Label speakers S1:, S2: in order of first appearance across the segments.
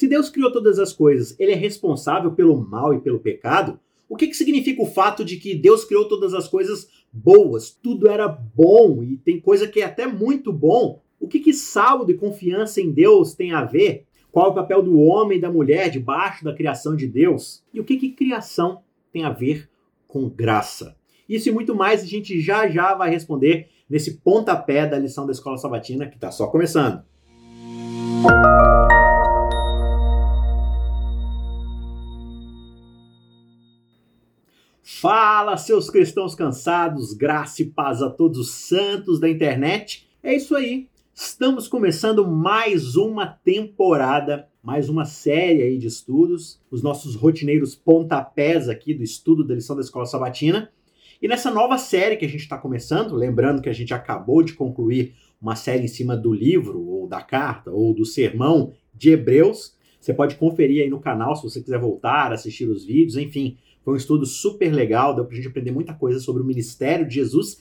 S1: Se Deus criou todas as coisas, ele é responsável pelo mal e pelo pecado? O que, que significa o fato de que Deus criou todas as coisas boas? Tudo era bom e tem coisa que é até muito bom. O que, que saldo e confiança em Deus tem a ver? Qual é o papel do homem e da mulher debaixo da criação de Deus? E o que, que criação tem a ver com graça? Isso e muito mais a gente já já vai responder nesse pontapé da lição da Escola Sabatina que está só começando. Fala, seus cristãos cansados, graça e paz a todos os santos da internet. É isso aí. Estamos começando mais uma temporada, mais uma série aí de estudos, os nossos rotineiros pontapés aqui do estudo da lição da Escola Sabatina. E nessa nova série que a gente está começando, lembrando que a gente acabou de concluir uma série em cima do livro, ou da carta, ou do sermão de Hebreus, você pode conferir aí no canal se você quiser voltar, assistir os vídeos, enfim. Foi um estudo super legal, deu pra gente aprender muita coisa sobre o ministério de Jesus.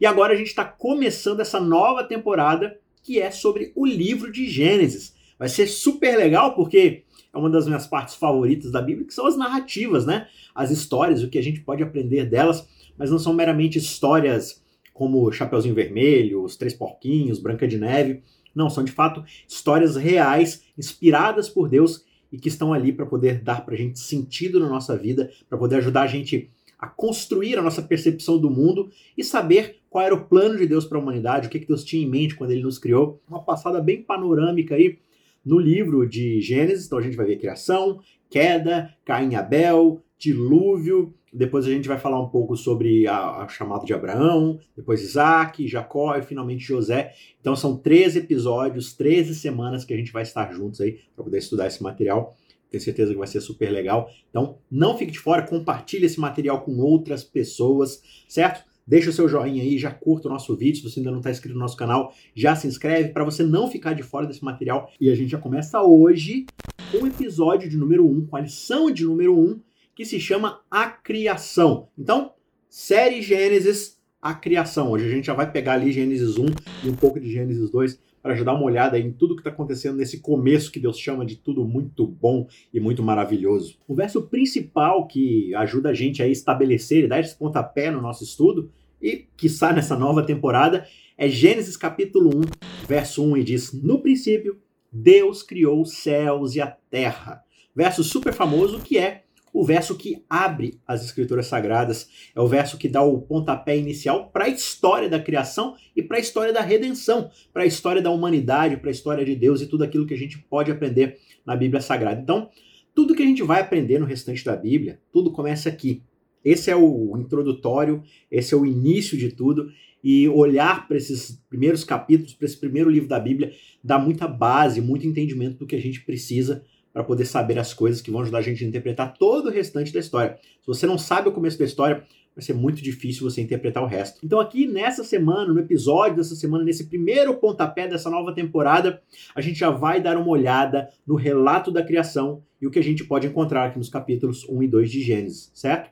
S1: E agora a gente está começando essa nova temporada que é sobre o livro de Gênesis. Vai ser super legal porque é uma das minhas partes favoritas da Bíblia, que são as narrativas, né? As histórias, o que a gente pode aprender delas, mas não são meramente histórias como Chapeuzinho Vermelho, Os Três Porquinhos, Branca de Neve. Não, são de fato histórias reais, inspiradas por Deus e que estão ali para poder dar para a gente sentido na nossa vida, para poder ajudar a gente a construir a nossa percepção do mundo e saber qual era o plano de Deus para a humanidade, o que, que Deus tinha em mente quando ele nos criou. Uma passada bem panorâmica aí no livro de Gênesis. Então a gente vai ver criação, queda, Caim e Abel, dilúvio. Depois a gente vai falar um pouco sobre a, a chamada de Abraão, depois Isaac, Jacó e finalmente José. Então são 13 episódios, 13 semanas que a gente vai estar juntos aí para poder estudar esse material. Tenho certeza que vai ser super legal. Então não fique de fora, compartilhe esse material com outras pessoas, certo? Deixa o seu joinha aí, já curta o nosso vídeo. Se você ainda não está inscrito no nosso canal, já se inscreve para você não ficar de fora desse material. E a gente já começa hoje com o episódio de número 1, com a lição de número 1, que se chama A Criação. Então, série Gênesis, A Criação. Hoje a gente já vai pegar ali Gênesis 1 e um pouco de Gênesis 2 para ajudar uma olhada em tudo que está acontecendo nesse começo que Deus chama de tudo muito bom e muito maravilhoso. O verso principal que ajuda a gente a estabelecer e dar esse pontapé no nosso estudo e que sai nessa nova temporada é Gênesis capítulo 1, verso 1 e diz: No princípio, Deus criou os céus e a terra. Verso super famoso que é o verso que abre as escrituras sagradas, é o verso que dá o pontapé inicial para a história da criação e para a história da redenção, para a história da humanidade, para a história de Deus e tudo aquilo que a gente pode aprender na Bíblia Sagrada. Então, tudo que a gente vai aprender no restante da Bíblia, tudo começa aqui. Esse é o introdutório, esse é o início de tudo. E olhar para esses primeiros capítulos, para esse primeiro livro da Bíblia, dá muita base, muito entendimento do que a gente precisa para poder saber as coisas que vão ajudar a gente a interpretar todo o restante da história. Se você não sabe o começo da história, vai ser muito difícil você interpretar o resto. Então, aqui nessa semana, no episódio dessa semana, nesse primeiro pontapé dessa nova temporada, a gente já vai dar uma olhada no relato da criação e o que a gente pode encontrar aqui nos capítulos 1 e 2 de Gênesis, certo?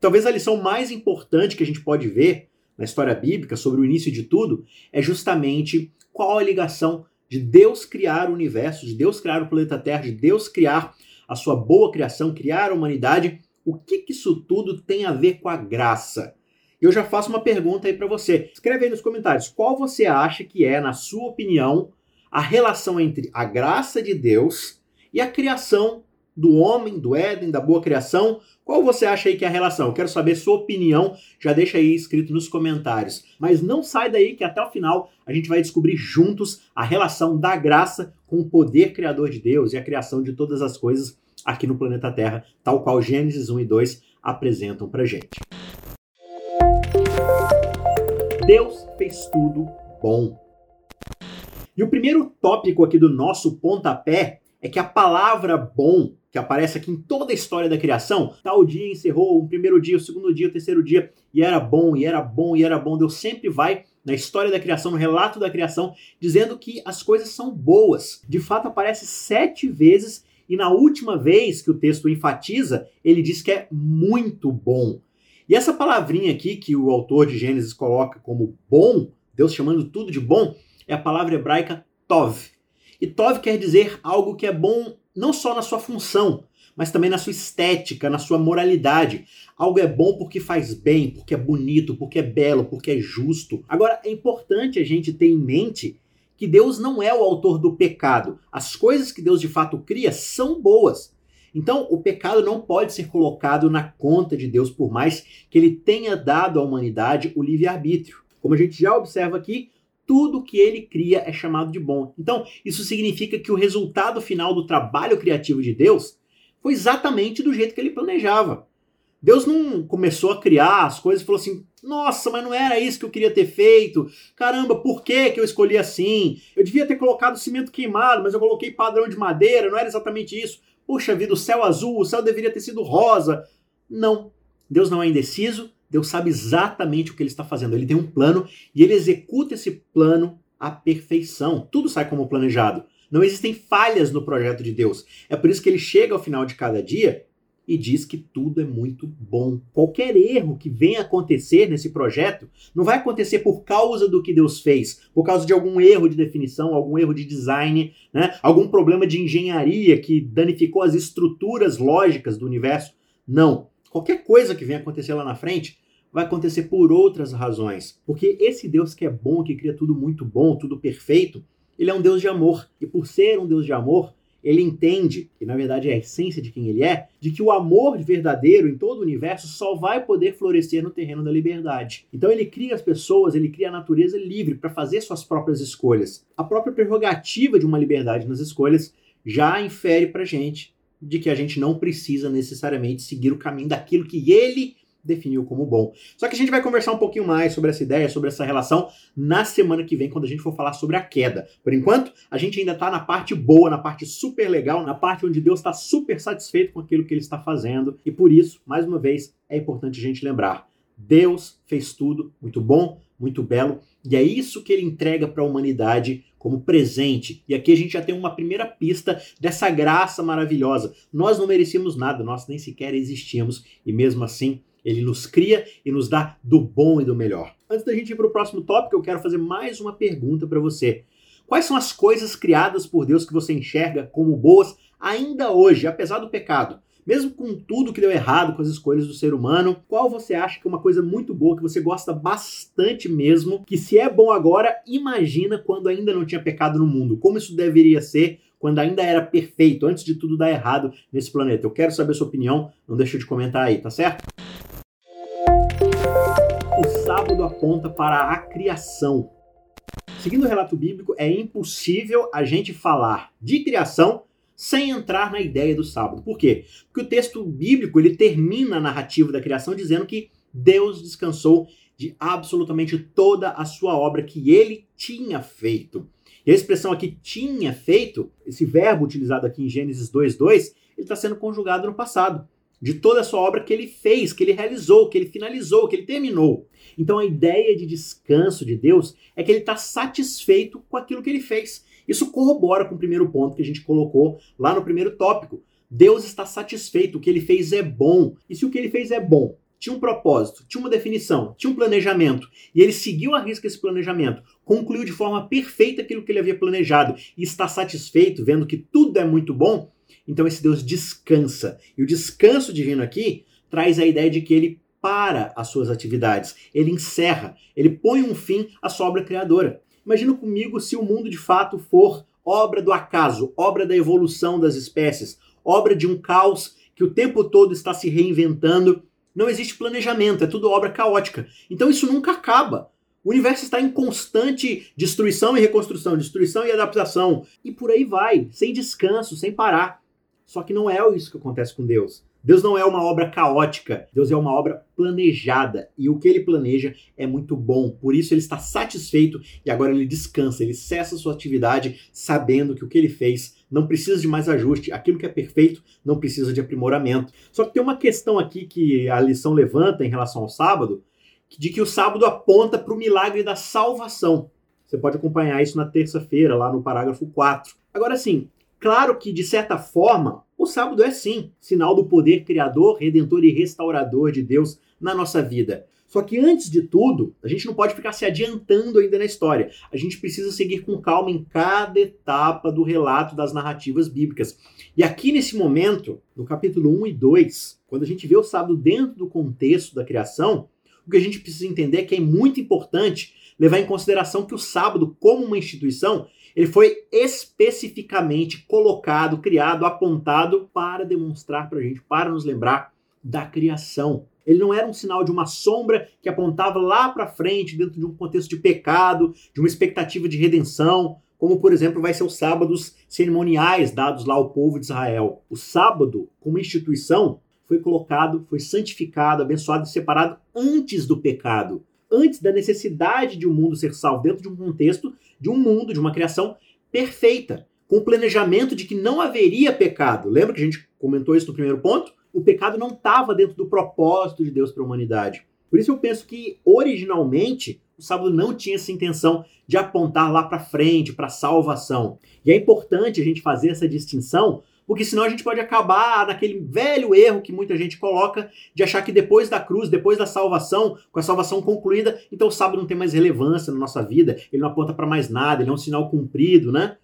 S1: Talvez a lição mais importante que a gente pode ver na história bíblica sobre o início de tudo é justamente qual a ligação de Deus criar o universo, de Deus criar o planeta Terra, de Deus criar a sua boa criação, criar a humanidade, o que, que isso tudo tem a ver com a graça? Eu já faço uma pergunta aí para você. Escreve aí nos comentários qual você acha que é, na sua opinião, a relação entre a graça de Deus e a criação do homem, do Éden, da boa criação. Qual você acha aí que é a relação? Eu quero saber sua opinião, já deixa aí escrito nos comentários. Mas não sai daí que até o final a gente vai descobrir juntos a relação da graça com o poder criador de Deus e a criação de todas as coisas aqui no planeta Terra, tal qual Gênesis 1 e 2 apresentam pra gente. Deus fez tudo bom. E o primeiro tópico aqui do nosso pontapé é que a palavra bom que aparece aqui em toda a história da criação. Tal dia encerrou, o primeiro dia, o segundo dia, o terceiro dia, e era bom, e era bom, e era bom. Deus sempre vai na história da criação, no relato da criação, dizendo que as coisas são boas. De fato, aparece sete vezes, e na última vez que o texto enfatiza, ele diz que é muito bom. E essa palavrinha aqui que o autor de Gênesis coloca como bom, Deus chamando tudo de bom, é a palavra hebraica tov. E tov quer dizer algo que é bom não só na sua função, mas também na sua estética, na sua moralidade. Algo é bom porque faz bem, porque é bonito, porque é belo, porque é justo. Agora, é importante a gente ter em mente que Deus não é o autor do pecado. As coisas que Deus de fato cria são boas. Então, o pecado não pode ser colocado na conta de Deus, por mais que ele tenha dado à humanidade o livre-arbítrio. Como a gente já observa aqui, tudo que ele cria é chamado de bom. Então, isso significa que o resultado final do trabalho criativo de Deus foi exatamente do jeito que ele planejava. Deus não começou a criar as coisas e falou assim: nossa, mas não era isso que eu queria ter feito. Caramba, por que, que eu escolhi assim? Eu devia ter colocado cimento queimado, mas eu coloquei padrão de madeira, não era exatamente isso. Puxa vida, o céu azul, o céu deveria ter sido rosa. Não. Deus não é indeciso, Deus sabe exatamente o que ele está fazendo. Ele tem um plano e ele executa esse plano à perfeição. Tudo sai como planejado. Não existem falhas no projeto de Deus. É por isso que ele chega ao final de cada dia e diz que tudo é muito bom. Qualquer erro que venha acontecer nesse projeto não vai acontecer por causa do que Deus fez, por causa de algum erro de definição, algum erro de design, né? algum problema de engenharia que danificou as estruturas lógicas do universo. Não. Qualquer coisa que venha acontecer lá na frente vai acontecer por outras razões. Porque esse Deus que é bom, que cria tudo muito bom, tudo perfeito, ele é um Deus de amor. E por ser um Deus de amor, ele entende, e na verdade é a essência de quem ele é, de que o amor verdadeiro em todo o universo só vai poder florescer no terreno da liberdade. Então ele cria as pessoas, ele cria a natureza livre para fazer suas próprias escolhas. A própria prerrogativa de uma liberdade nas escolhas já infere para gente de que a gente não precisa necessariamente seguir o caminho daquilo que ele definiu como bom. Só que a gente vai conversar um pouquinho mais sobre essa ideia, sobre essa relação na semana que vem, quando a gente for falar sobre a queda. Por enquanto, a gente ainda está na parte boa, na parte super legal, na parte onde Deus está super satisfeito com aquilo que ele está fazendo. E por isso, mais uma vez, é importante a gente lembrar: Deus fez tudo muito bom, muito belo, e é isso que ele entrega para a humanidade como presente. E aqui a gente já tem uma primeira pista dessa graça maravilhosa. Nós não merecíamos nada, nós nem sequer existíamos, e mesmo assim ele nos cria e nos dá do bom e do melhor. Antes da gente ir para o próximo tópico, eu quero fazer mais uma pergunta para você. Quais são as coisas criadas por Deus que você enxerga como boas ainda hoje, apesar do pecado? Mesmo com tudo que deu errado com as escolhas do ser humano, qual você acha que é uma coisa muito boa, que você gosta bastante mesmo, que se é bom agora, imagina quando ainda não tinha pecado no mundo, como isso deveria ser quando ainda era perfeito, antes de tudo dar errado nesse planeta. Eu quero saber a sua opinião, não deixa de comentar aí, tá certo? sábado aponta para a criação. Seguindo o relato bíblico, é impossível a gente falar de criação sem entrar na ideia do sábado. Por quê? Porque o texto bíblico ele termina a narrativa da criação dizendo que Deus descansou de absolutamente toda a sua obra que ele tinha feito. E a expressão aqui tinha feito, esse verbo utilizado aqui em Gênesis 2:2, ele está sendo conjugado no passado de toda a sua obra que ele fez, que ele realizou, que ele finalizou, que ele terminou. Então a ideia de descanso de Deus é que ele está satisfeito com aquilo que ele fez. Isso corrobora com o primeiro ponto que a gente colocou lá no primeiro tópico. Deus está satisfeito, o que ele fez é bom. E se o que ele fez é bom, tinha um propósito, tinha uma definição, tinha um planejamento, e ele seguiu a risca esse planejamento, concluiu de forma perfeita aquilo que ele havia planejado e está satisfeito, vendo que tudo é muito bom, então esse Deus descansa. E o descanso divino aqui traz a ideia de que ele para as suas atividades, ele encerra, ele põe um fim à sua obra criadora. Imagina comigo se o mundo de fato for obra do acaso, obra da evolução das espécies, obra de um caos que o tempo todo está se reinventando. Não existe planejamento, é tudo obra caótica. Então isso nunca acaba. O universo está em constante destruição e reconstrução, destruição e adaptação. E por aí vai, sem descanso, sem parar. Só que não é isso que acontece com Deus. Deus não é uma obra caótica, Deus é uma obra planejada. E o que ele planeja é muito bom. Por isso ele está satisfeito e agora ele descansa, ele cessa sua atividade sabendo que o que ele fez não precisa de mais ajuste, aquilo que é perfeito não precisa de aprimoramento. Só que tem uma questão aqui que a lição levanta em relação ao sábado, de que o sábado aponta para o milagre da salvação. Você pode acompanhar isso na terça-feira, lá no parágrafo 4. Agora sim, Claro que, de certa forma, o sábado é sim sinal do poder criador, redentor e restaurador de Deus na nossa vida. Só que antes de tudo, a gente não pode ficar se adiantando ainda na história. A gente precisa seguir com calma em cada etapa do relato das narrativas bíblicas. E aqui nesse momento, no capítulo 1 e 2, quando a gente vê o sábado dentro do contexto da criação, o que a gente precisa entender é que é muito importante levar em consideração que o sábado, como uma instituição, ele foi especificamente colocado, criado, apontado para demonstrar para a gente, para nos lembrar da criação. Ele não era um sinal de uma sombra que apontava lá para frente, dentro de um contexto de pecado, de uma expectativa de redenção, como por exemplo vai ser os sábados cerimoniais dados lá ao povo de Israel. O sábado, como instituição, foi colocado, foi santificado, abençoado e separado antes do pecado, antes da necessidade de um mundo ser salvo, dentro de um contexto de um mundo, de uma criação perfeita, com o planejamento de que não haveria pecado. Lembra que a gente comentou isso no primeiro ponto? O pecado não estava dentro do propósito de Deus para a humanidade. Por isso eu penso que originalmente o sábado não tinha essa intenção de apontar lá para frente, para salvação. E é importante a gente fazer essa distinção, porque senão a gente pode acabar naquele velho erro que muita gente coloca de achar que depois da cruz, depois da salvação, com a salvação concluída, então o sábado não tem mais relevância na nossa vida, ele não aponta para mais nada, ele é um sinal cumprido, né?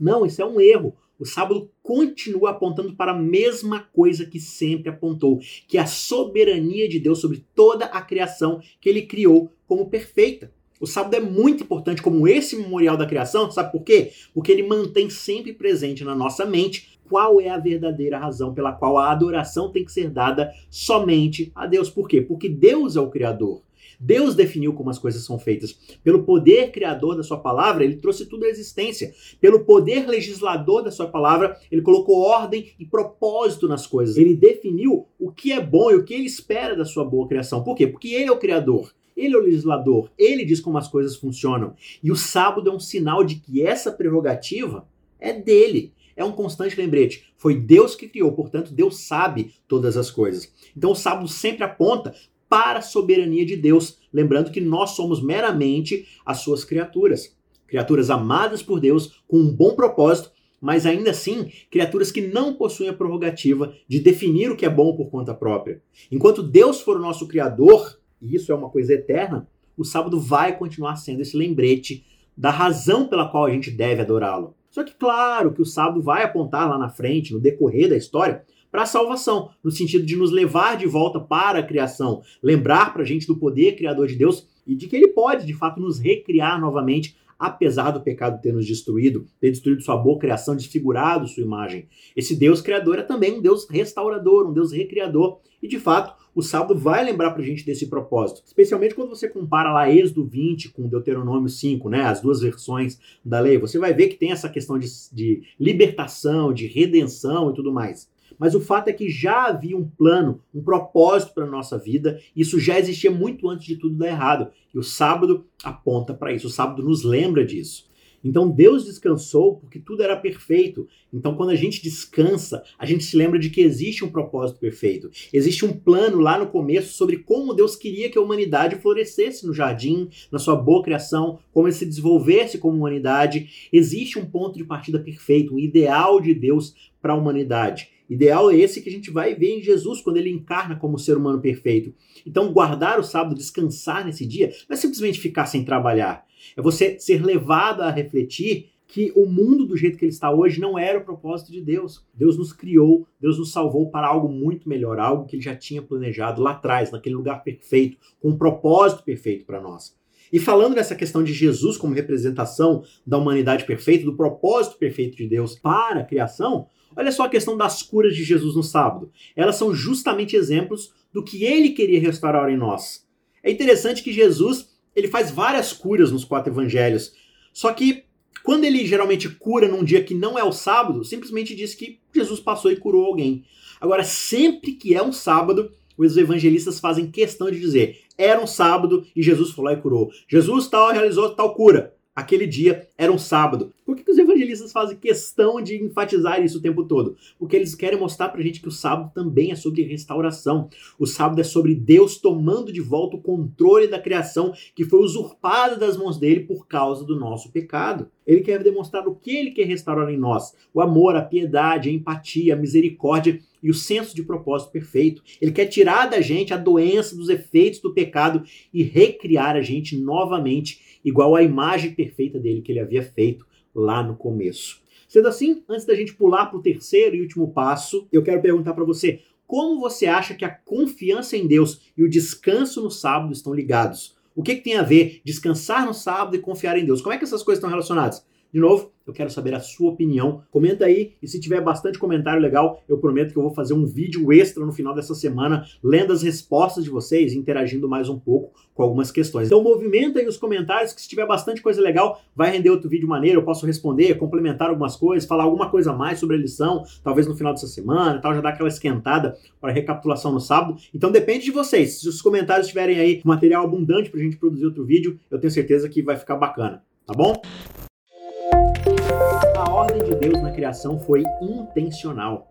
S1: Não, isso é um erro o sábado continua apontando para a mesma coisa que sempre apontou, que é a soberania de Deus sobre toda a criação que ele criou como perfeita. O sábado é muito importante como esse memorial da criação, sabe por quê? Porque ele mantém sempre presente na nossa mente qual é a verdadeira razão pela qual a adoração tem que ser dada somente a Deus. Por quê? Porque Deus é o Criador. Deus definiu como as coisas são feitas. Pelo poder criador da sua palavra, ele trouxe tudo à existência. Pelo poder legislador da sua palavra, ele colocou ordem e propósito nas coisas. Ele definiu o que é bom e o que ele espera da sua boa criação. Por quê? Porque ele é o criador. Ele é o legislador, ele diz como as coisas funcionam. E o sábado é um sinal de que essa prerrogativa é dele. É um constante lembrete. Foi Deus que criou, portanto, Deus sabe todas as coisas. Então o sábado sempre aponta para a soberania de Deus, lembrando que nós somos meramente as suas criaturas. Criaturas amadas por Deus, com um bom propósito, mas ainda assim, criaturas que não possuem a prerrogativa de definir o que é bom por conta própria. Enquanto Deus for o nosso Criador, e isso é uma coisa eterna, o sábado vai continuar sendo esse lembrete da razão pela qual a gente deve adorá-lo. Só que, claro, que o sábado vai apontar lá na frente, no decorrer da história, para a salvação, no sentido de nos levar de volta para a criação, lembrar para a gente do poder criador de Deus e de que ele pode, de fato, nos recriar novamente, apesar do pecado ter nos destruído, ter destruído sua boa criação, desfigurado sua imagem. Esse Deus criador é também um Deus restaurador, um Deus recriador, e de fato, o sábado vai lembrar para a gente desse propósito, especialmente quando você compara lá Êxodo 20 com Deuteronômio 5, né, as duas versões da lei, você vai ver que tem essa questão de, de libertação, de redenção e tudo mais. Mas o fato é que já havia um plano, um propósito para a nossa vida. Isso já existia muito antes de tudo dar errado. E o sábado aponta para isso. O sábado nos lembra disso. Então Deus descansou porque tudo era perfeito. Então quando a gente descansa, a gente se lembra de que existe um propósito perfeito. Existe um plano lá no começo sobre como Deus queria que a humanidade florescesse no jardim, na sua boa criação, como ele se desenvolvesse como humanidade. Existe um ponto de partida perfeito, um ideal de Deus para a humanidade. Ideal é esse que a gente vai ver em Jesus quando ele encarna como ser humano perfeito. Então, guardar o sábado, descansar nesse dia, não é simplesmente ficar sem trabalhar. É você ser levado a refletir que o mundo do jeito que ele está hoje não era o propósito de Deus. Deus nos criou, Deus nos salvou para algo muito melhor, algo que ele já tinha planejado lá atrás, naquele lugar perfeito, com um propósito perfeito para nós. E falando dessa questão de Jesus como representação da humanidade perfeita, do propósito perfeito de Deus para a criação, Olha só a questão das curas de Jesus no sábado. Elas são justamente exemplos do que ele queria restaurar em nós. É interessante que Jesus ele faz várias curas nos quatro evangelhos. Só que quando ele geralmente cura num dia que não é o sábado, simplesmente diz que Jesus passou e curou alguém. Agora, sempre que é um sábado, os evangelistas fazem questão de dizer: era um sábado e Jesus foi lá e curou. Jesus tal realizou tal cura. Aquele dia era um sábado. Por que, que os evangelistas fazem questão de enfatizar isso o tempo todo? Porque eles querem mostrar pra gente que o sábado também é sobre restauração. O sábado é sobre Deus tomando de volta o controle da criação que foi usurpada das mãos dele por causa do nosso pecado. Ele quer demonstrar o que ele quer restaurar em nós: o amor, a piedade, a empatia, a misericórdia e o senso de propósito perfeito. Ele quer tirar da gente a doença dos efeitos do pecado e recriar a gente novamente, igual à imagem perfeita dele que ele havia feito lá no começo. Sendo assim, antes da gente pular para o terceiro e último passo, eu quero perguntar para você: como você acha que a confiança em Deus e o descanso no sábado estão ligados? O que, que tem a ver descansar no sábado e confiar em Deus? Como é que essas coisas estão relacionadas? De novo, eu quero saber a sua opinião. Comenta aí e se tiver bastante comentário legal, eu prometo que eu vou fazer um vídeo extra no final dessa semana, lendo as respostas de vocês interagindo mais um pouco com algumas questões. Então movimenta aí os comentários, que se tiver bastante coisa legal, vai render outro vídeo maneiro, eu posso responder, complementar algumas coisas, falar alguma coisa a mais sobre a lição, talvez no final dessa semana, tal, já dar aquela esquentada para recapitulação no sábado. Então depende de vocês. Se os comentários tiverem aí material abundante pra gente produzir outro vídeo, eu tenho certeza que vai ficar bacana, tá bom? A ordem de Deus na criação foi intencional.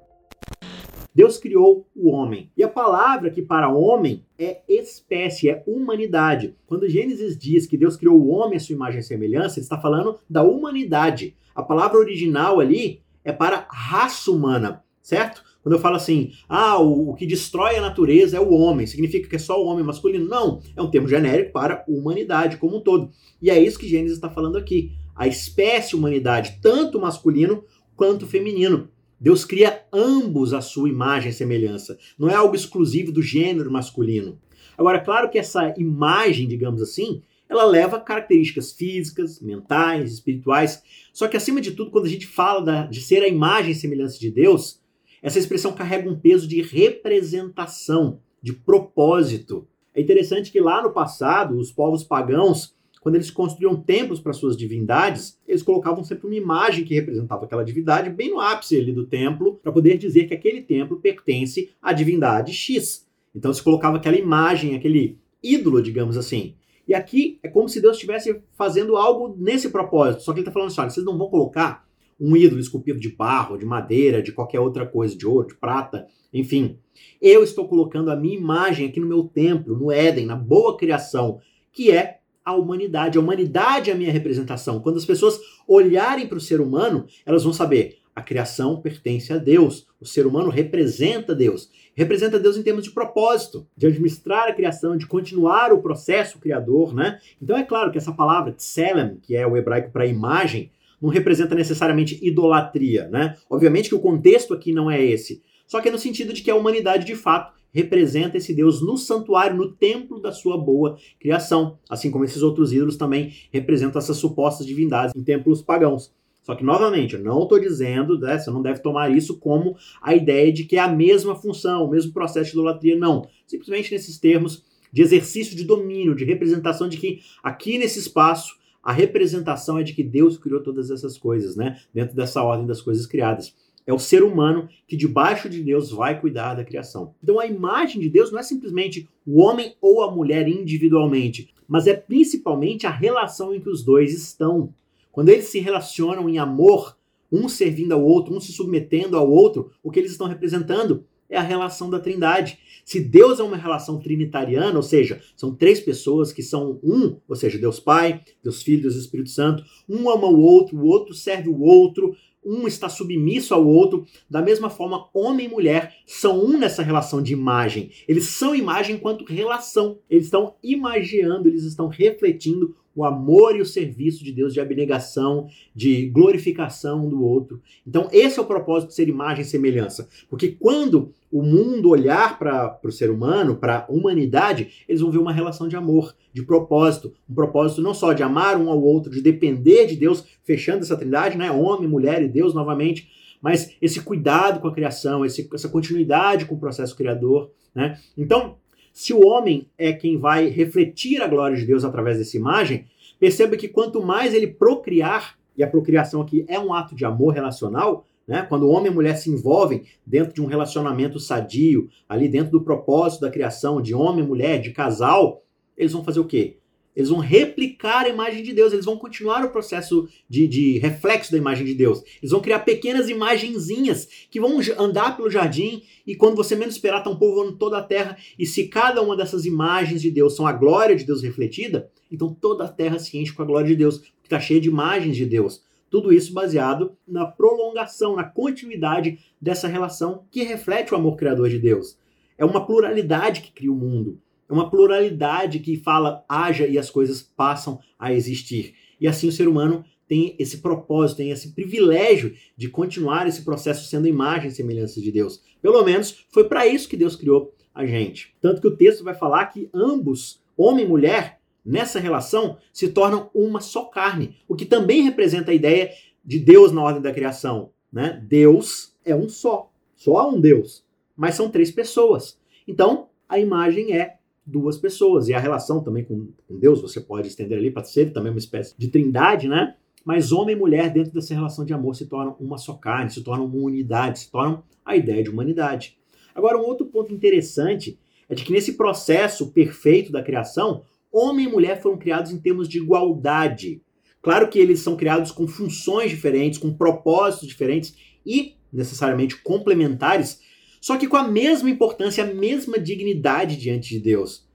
S1: Deus criou o homem. E a palavra que para homem é espécie, é humanidade. Quando Gênesis diz que Deus criou o homem à sua imagem e semelhança, ele está falando da humanidade. A palavra original ali é para raça humana, certo? Quando eu falo assim, ah, o, que destrói a natureza é o homem, significa que é só o homem masculino? Não, é um termo genérico para humanidade como um todo. E é isso que Gênesis está falando aqui a espécie humanidade, tanto masculino quanto feminino. Deus cria ambos à sua imagem e semelhança. Não é algo exclusivo do gênero masculino. Agora, claro que essa imagem, digamos assim, ela leva características físicas, mentais, espirituais. Só que, acima de tudo, quando a gente fala da, de ser a imagem e semelhança de Deus, essa expressão carrega um peso de representação, de propósito. É interessante que lá no passado, os povos pagãos quando eles construíam templos para suas divindades, eles colocavam sempre uma imagem que representava aquela divindade bem no ápice ali do templo, para poder dizer que aquele templo pertence à divindade X. Então se colocava aquela imagem, aquele ídolo, digamos assim. E aqui é como se Deus estivesse fazendo algo nesse propósito. Só que ele está falando assim: olha, vocês não vão colocar um ídolo esculpido de barro, de madeira, de qualquer outra coisa, de ouro, de prata, enfim. Eu estou colocando a minha imagem aqui no meu templo, no Éden, na boa criação, que é a humanidade. A humanidade é a minha representação. Quando as pessoas olharem para o ser humano, elas vão saber a criação pertence a Deus. O ser humano representa Deus. Representa Deus em termos de propósito, de administrar a criação, de continuar o processo criador, né? Então é claro que essa palavra tselem, que é o hebraico para imagem, não representa necessariamente idolatria, né? Obviamente que o contexto aqui não é esse. Só que é no sentido de que a humanidade de fato representa esse Deus no santuário, no templo da sua boa criação, assim como esses outros ídolos também representam essas supostas divindades em templos pagãos. Só que, novamente, eu não estou dizendo, né, você não deve tomar isso como a ideia de que é a mesma função, o mesmo processo de idolatria, não. Simplesmente nesses termos de exercício de domínio, de representação de que aqui nesse espaço a representação é de que Deus criou todas essas coisas, né? Dentro dessa ordem das coisas criadas. É o ser humano que, debaixo de Deus, vai cuidar da criação. Então, a imagem de Deus não é simplesmente o homem ou a mulher individualmente, mas é principalmente a relação em que os dois estão. Quando eles se relacionam em amor, um servindo ao outro, um se submetendo ao outro, o que eles estão representando é a relação da Trindade. Se Deus é uma relação trinitariana, ou seja, são três pessoas que são um, ou seja, Deus Pai, Deus Filho, Deus Espírito Santo, um ama o outro, o outro serve o outro, um está submisso ao outro. Da mesma forma, homem e mulher são um nessa relação de imagem. Eles são imagem enquanto relação. Eles estão imaginando, eles estão refletindo o amor e o serviço de Deus de abnegação, de glorificação do outro. Então, esse é o propósito de ser imagem e semelhança. Porque quando o mundo olhar para o ser humano, para a humanidade, eles vão ver uma relação de amor, de propósito. Um propósito não só de amar um ao outro, de depender de Deus, fechando essa trindade, né? Homem, mulher e Deus novamente, mas esse cuidado com a criação, esse, essa continuidade com o processo criador, né? Então, se o homem é quem vai refletir a glória de Deus através dessa imagem, perceba que quanto mais ele procriar, e a procriação aqui é um ato de amor relacional, né? Quando o homem e a mulher se envolvem dentro de um relacionamento sadio, ali dentro do propósito da criação de homem e mulher, de casal, eles vão fazer o quê? Eles vão replicar a imagem de Deus, eles vão continuar o processo de, de, reflexo da imagem de Deus. Eles vão criar pequenas imagenzinhas que vão andar pelo jardim e quando você menos esperar, estão povoando toda a terra. E se cada uma dessas imagens de Deus são a glória de Deus refletida, então toda a terra se enche com a glória de Deus, porque está cheia de imagens de Deus. Tudo isso baseado na prolongação, na continuidade dessa relação que reflete o amor criador de Deus. É uma pluralidade que cria o mundo. É uma pluralidade que fala haja e as coisas passam a existir. E assim o ser humano tem esse propósito, tem esse privilégio de continuar esse processo sendo imagem e semelhança de Deus. Pelo menos foi para isso que Deus criou a gente. Tanto que o texto vai falar que ambos, homem e mulher, nessa relação se tornam uma só carne, o que também representa a ideia de Deus na ordem da criação. Né? Deus é um só, só há um Deus, mas são três pessoas. Então, a imagem é duas pessoas. E a relação também com, com Deus, você pode estender ali para ser também uma espécie de trindade, né? Mas homem e mulher, dentro dessa relação de amor, se tornam uma só carne, se tornam uma unidade, se tornam a ideia de humanidade. Agora, um outro ponto interessante é de que nesse processo perfeito da criação, homem e mulher foram criados em termos de igualdade. Claro que eles são criados com funções diferentes, com propósitos diferentes e necessariamente complementares, só que com a mesma importância, a mesma dignidade diante de Deus.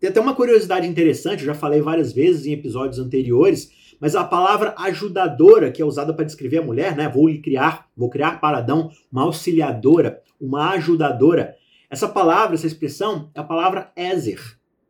S1: Tem até uma curiosidade interessante, eu já falei várias vezes em episódios anteriores, mas a palavra ajudadora, que é usada para descrever a mulher, né? Vou lhe criar, vou criar para Adão uma auxiliadora, uma ajudadora. Essa palavra, essa expressão, é a palavra Ezer,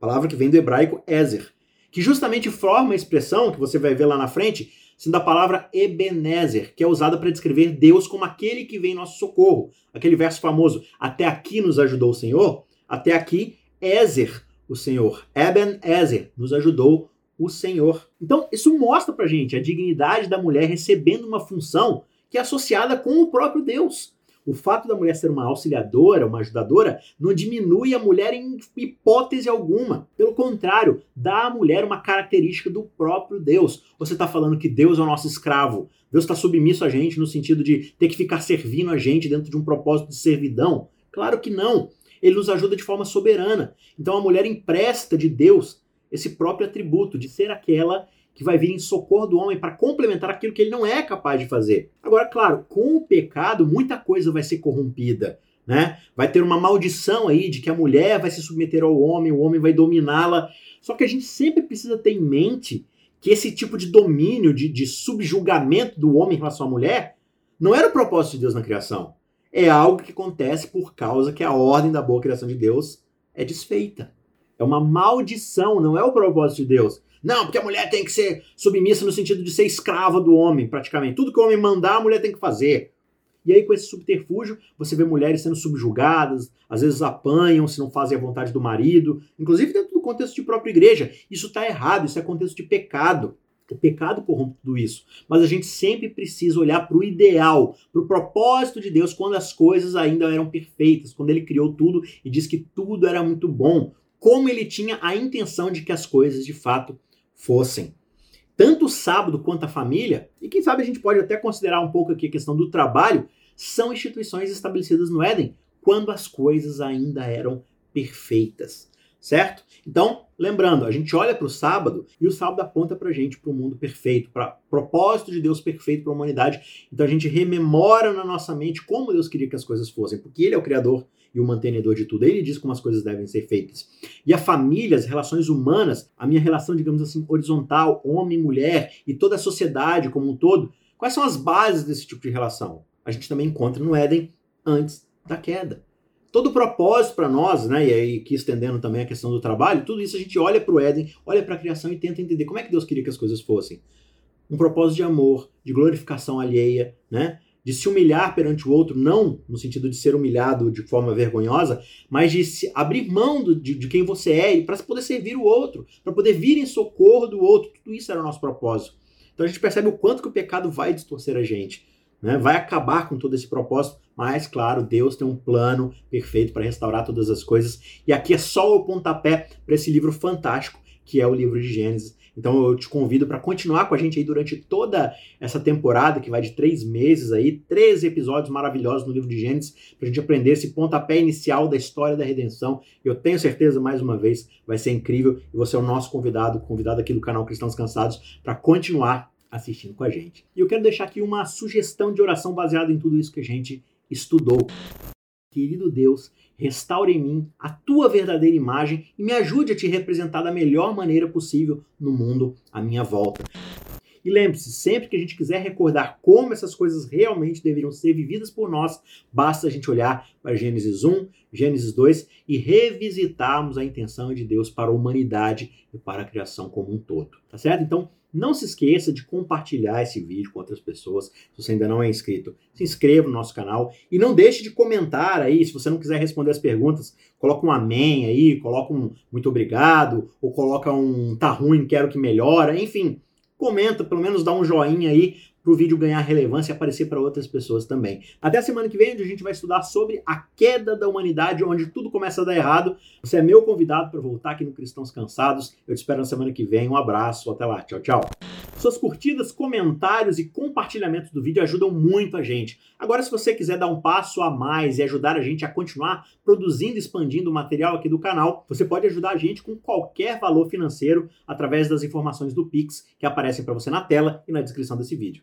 S1: palavra que vem do hebraico Ezer, que justamente forma a expressão que você vai ver lá na frente, sendo a palavra Ebenezer, que é usada para descrever Deus como aquele que vem em nosso socorro. Aquele verso famoso, até aqui nos ajudou o Senhor, até aqui Ezer, o Senhor. Ebenezer, nos ajudou o Senhor. Então, isso mostra pra gente a dignidade da mulher recebendo uma função que é associada com o próprio Deus. O fato da mulher ser uma auxiliadora, uma ajudadora, não diminui a mulher em hipótese alguma. Pelo contrário, dá à mulher uma característica do próprio Deus. Você está falando que Deus é o nosso escravo. Deus está submisso a gente no sentido de ter que ficar servindo a gente dentro de um propósito de servidão? Claro que não. Ele nos ajuda de forma soberana. Então a mulher empresta de Deus esse próprio atributo de ser aquela que vai vir em socorro do homem para complementar aquilo que ele não é capaz de fazer. Agora, claro, com o pecado, muita coisa vai ser corrompida. Né? Vai ter uma maldição aí de que a mulher vai se submeter ao homem, o homem vai dominá-la. Só que a gente sempre precisa ter em mente que esse tipo de domínio, de, de subjugamento do homem em relação à mulher, não era o propósito de Deus na criação. É algo que acontece por causa que a ordem da boa criação de Deus é desfeita. É uma maldição, não é o propósito de Deus. Não, porque a mulher tem que ser submissa no sentido de ser escrava do homem, praticamente. Tudo que o homem mandar, a mulher tem que fazer. E aí, com esse subterfúgio, você vê mulheres sendo subjugadas, às vezes apanham se não fazem a vontade do marido, inclusive dentro do contexto de própria igreja. Isso está errado, isso é contexto de pecado. O pecado corrompe tudo isso. Mas a gente sempre precisa olhar para o ideal, para o propósito de Deus quando as coisas ainda eram perfeitas, quando ele criou tudo e disse que tudo era muito bom. Como ele tinha a intenção de que as coisas de fato fossem. Tanto o sábado quanto a família, e quem sabe a gente pode até considerar um pouco aqui a questão do trabalho, são instituições estabelecidas no Éden quando as coisas ainda eram perfeitas, certo? Então, lembrando, a gente olha para o sábado e o sábado aponta para a gente para o mundo perfeito, para propósito de Deus perfeito para a humanidade. Então a gente rememora na nossa mente como Deus queria que as coisas fossem, porque Ele é o Criador e o mantenedor de tudo. Ele diz como as coisas devem ser feitas. E a família, as relações humanas, a minha relação, digamos assim, horizontal, homem, mulher e toda a sociedade como um todo, quais são as bases desse tipo de relação? A gente também encontra no Éden antes da queda. Todo o propósito para nós, né, e aí aqui estendendo também a questão do trabalho, tudo isso a gente olha para o Éden, olha para a criação e tenta entender como é que Deus queria que as coisas fossem. Um propósito de amor, de glorificação alheia, né? De se humilhar perante o outro, não no sentido de ser humilhado de forma vergonhosa, mas de se abrir mão do, de, de, quem você é para poder servir o outro, para poder vir em socorro do outro. Tudo isso era o nosso propósito. Então a gente percebe o quanto que o pecado vai distorcer a gente, né? vai acabar com todo esse propósito, mas claro, Deus tem um plano perfeito para restaurar todas as coisas. E aqui é só o pontapé para esse livro fantástico que é o livro de Gênesis Então eu te convido para continuar com a gente aí durante toda essa temporada, que vai de três meses aí, 13 episódios maravilhosos no livro de Gênesis, para a gente aprender esse pontapé inicial da história da redenção. Eu tenho certeza, mais uma vez, vai ser incrível e você é o nosso convidado, convidado aqui do canal Cristãos Cansados, para continuar assistindo com a gente. E eu quero deixar aqui uma sugestão de oração baseada em tudo isso que a gente estudou. Querido Deus, restaure em mim a tua verdadeira imagem e me ajude a te representar da melhor maneira possível no mundo à minha volta. E lembre-se, sempre que a gente quiser recordar como essas coisas realmente deveriam ser vividas por nós, basta a gente olhar para Gênesis 1, Gênesis 2 e revisitarmos a intenção de Deus para a humanidade e para a criação como um todo. Tá certo? Então, não se esqueça de compartilhar esse vídeo com outras pessoas. Se você ainda não é inscrito, se inscreva no nosso canal e não deixe de comentar aí. Se você não quiser responder as perguntas, coloca um amém aí, coloca um muito obrigado, ou coloca um tá ruim, quero que melhora. Enfim, comenta, pelo menos dá um joinha aí para o vídeo ganhar relevância e aparecer para outras pessoas também. Até a semana que vem, onde a gente vai estudar sobre a queda da humanidade, onde tudo começa a dar errado. Você é meu convidado para voltar aqui no Cristãos Cansados. Eu te espero na semana que vem. Um abraço, até lá. Tchau, tchau. Suas curtidas, comentários e compartilhamentos do vídeo ajudam muito a gente. Agora, se você quiser dar um passo a mais e ajudar a gente a continuar produzindo e expandindo o material aqui do canal, você pode ajudar a gente com qualquer valor financeiro através das informações do Pix que aparecem para você na tela e na descrição desse vídeo.